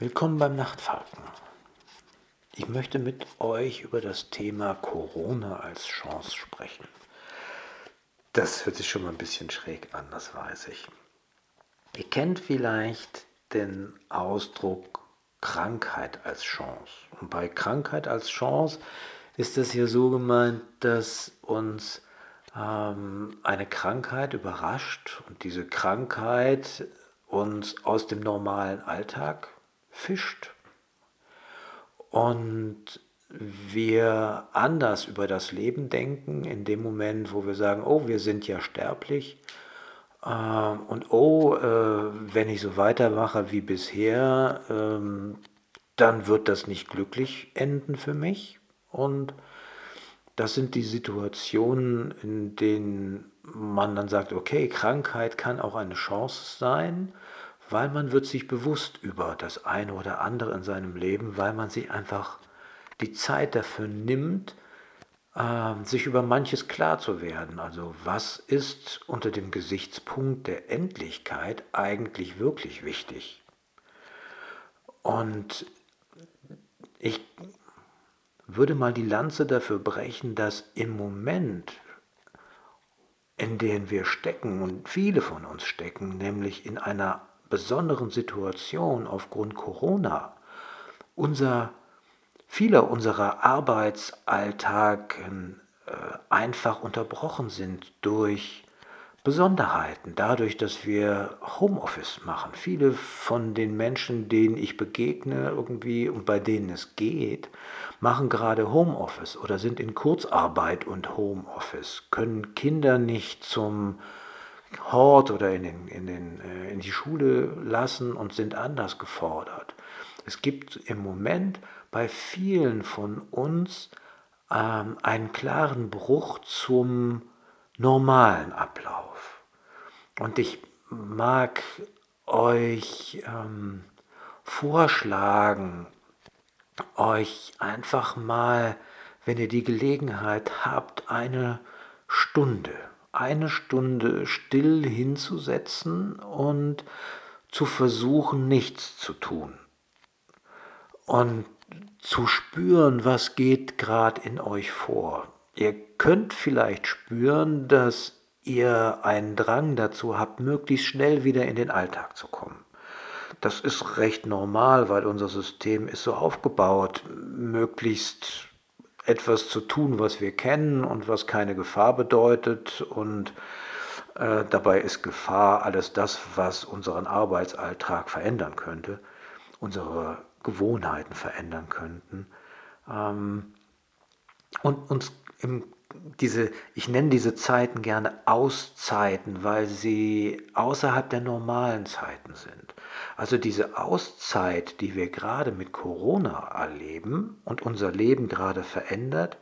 Willkommen beim Nachtfalken. Ich möchte mit euch über das Thema Corona als Chance sprechen. Das hört sich schon mal ein bisschen schräg an, das weiß ich. Ihr kennt vielleicht den Ausdruck Krankheit als Chance. Und bei Krankheit als Chance ist es hier so gemeint, dass uns ähm, eine Krankheit überrascht und diese Krankheit uns aus dem normalen Alltag fischt. Und wir anders über das Leben denken, in dem Moment, wo wir sagen, oh, wir sind ja sterblich. Äh, und oh, äh, wenn ich so weitermache wie bisher, äh, dann wird das nicht glücklich enden für mich. Und das sind die Situationen, in denen man dann sagt, okay, Krankheit kann auch eine Chance sein weil man wird sich bewusst über das eine oder andere in seinem Leben, weil man sich einfach die Zeit dafür nimmt, äh, sich über manches klar zu werden. Also was ist unter dem Gesichtspunkt der Endlichkeit eigentlich wirklich wichtig? Und ich würde mal die Lanze dafür brechen, dass im Moment, in dem wir stecken und viele von uns stecken, nämlich in einer besonderen Situation aufgrund Corona unser, vieler unserer Arbeitsalltag äh, einfach unterbrochen sind durch Besonderheiten, dadurch, dass wir Homeoffice machen. Viele von den Menschen, denen ich begegne irgendwie und bei denen es geht, machen gerade Homeoffice oder sind in Kurzarbeit und Homeoffice, können Kinder nicht zum Hort oder in, den, in, den, äh, in die Schule lassen und sind anders gefordert. Es gibt im Moment bei vielen von uns ähm, einen klaren Bruch zum normalen Ablauf. Und ich mag euch ähm, vorschlagen, euch einfach mal, wenn ihr die Gelegenheit habt, eine Stunde eine Stunde still hinzusetzen und zu versuchen, nichts zu tun. Und zu spüren, was geht gerade in euch vor. Ihr könnt vielleicht spüren, dass ihr einen Drang dazu habt, möglichst schnell wieder in den Alltag zu kommen. Das ist recht normal, weil unser System ist so aufgebaut, möglichst etwas zu tun, was wir kennen und was keine Gefahr bedeutet. Und äh, dabei ist Gefahr alles das, was unseren Arbeitsalltag verändern könnte, unsere Gewohnheiten verändern könnten. Ähm, und uns im diese, ich nenne diese Zeiten gerne Auszeiten, weil sie außerhalb der normalen Zeiten sind. Also diese Auszeit, die wir gerade mit Corona erleben und unser Leben gerade verändert,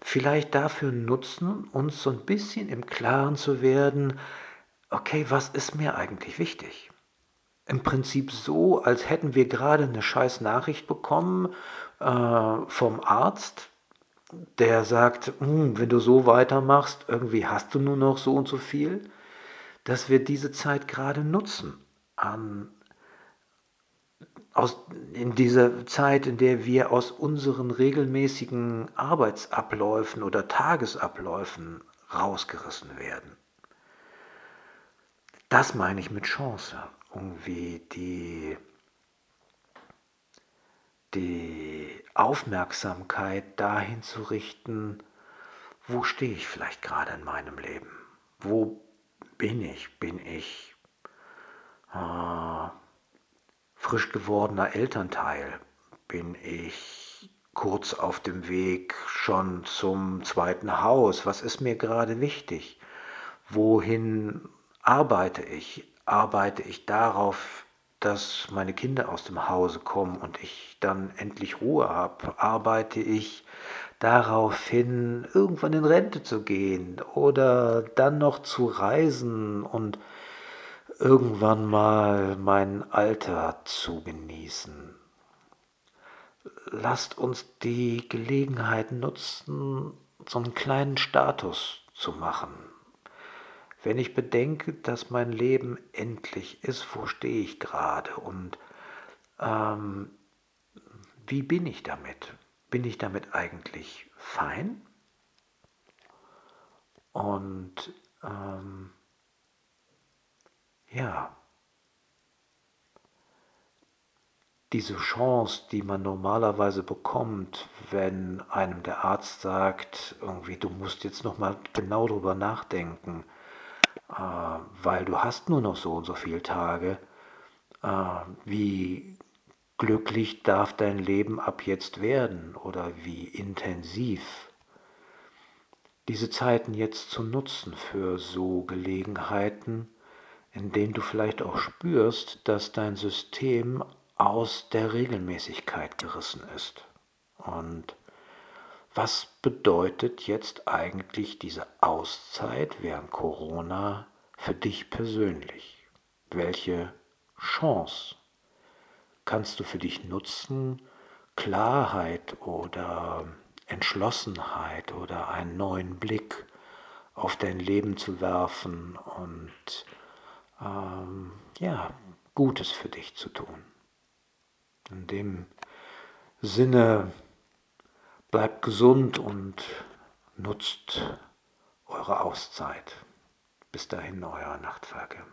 vielleicht dafür nutzen, uns so ein bisschen im Klaren zu werden, okay, was ist mir eigentlich wichtig? Im Prinzip so, als hätten wir gerade eine scheiß Nachricht bekommen äh, vom Arzt, der sagt, hm, wenn du so weitermachst, irgendwie hast du nur noch so und so viel, dass wir diese Zeit gerade nutzen. An, aus, in dieser Zeit, in der wir aus unseren regelmäßigen Arbeitsabläufen oder Tagesabläufen rausgerissen werden. Das meine ich mit Chance. Irgendwie die die Aufmerksamkeit dahin zu richten, wo stehe ich vielleicht gerade in meinem Leben? Wo bin ich? Bin ich äh, frisch gewordener Elternteil? Bin ich kurz auf dem Weg schon zum zweiten Haus? Was ist mir gerade wichtig? Wohin arbeite ich? Arbeite ich darauf dass meine Kinder aus dem Hause kommen und ich dann endlich Ruhe habe, arbeite ich darauf hin, irgendwann in Rente zu gehen oder dann noch zu reisen und irgendwann mal mein Alter zu genießen. Lasst uns die Gelegenheit nutzen, so einen kleinen Status zu machen, wenn ich bedenke, dass mein Leben endlich ist, wo stehe ich gerade und ähm, wie bin ich damit? Bin ich damit eigentlich fein? Und ähm, ja, diese Chance, die man normalerweise bekommt, wenn einem der Arzt sagt, irgendwie, du musst jetzt noch mal genau drüber nachdenken, weil du hast nur noch so und so viele Tage, äh, wie glücklich darf dein Leben ab jetzt werden oder wie intensiv. Diese Zeiten jetzt zu nutzen für so Gelegenheiten, in denen du vielleicht auch spürst, dass dein System aus der Regelmäßigkeit gerissen ist. Und was bedeutet jetzt eigentlich diese Auszeit während Corona für dich persönlich? Welche Chance kannst du für dich nutzen, Klarheit oder Entschlossenheit oder einen neuen Blick auf dein Leben zu werfen und ähm, ja, Gutes für dich zu tun. In dem Sinne, bleibt gesund und nutzt eure Auszeit. Bis dahin, euer Nachtfalke.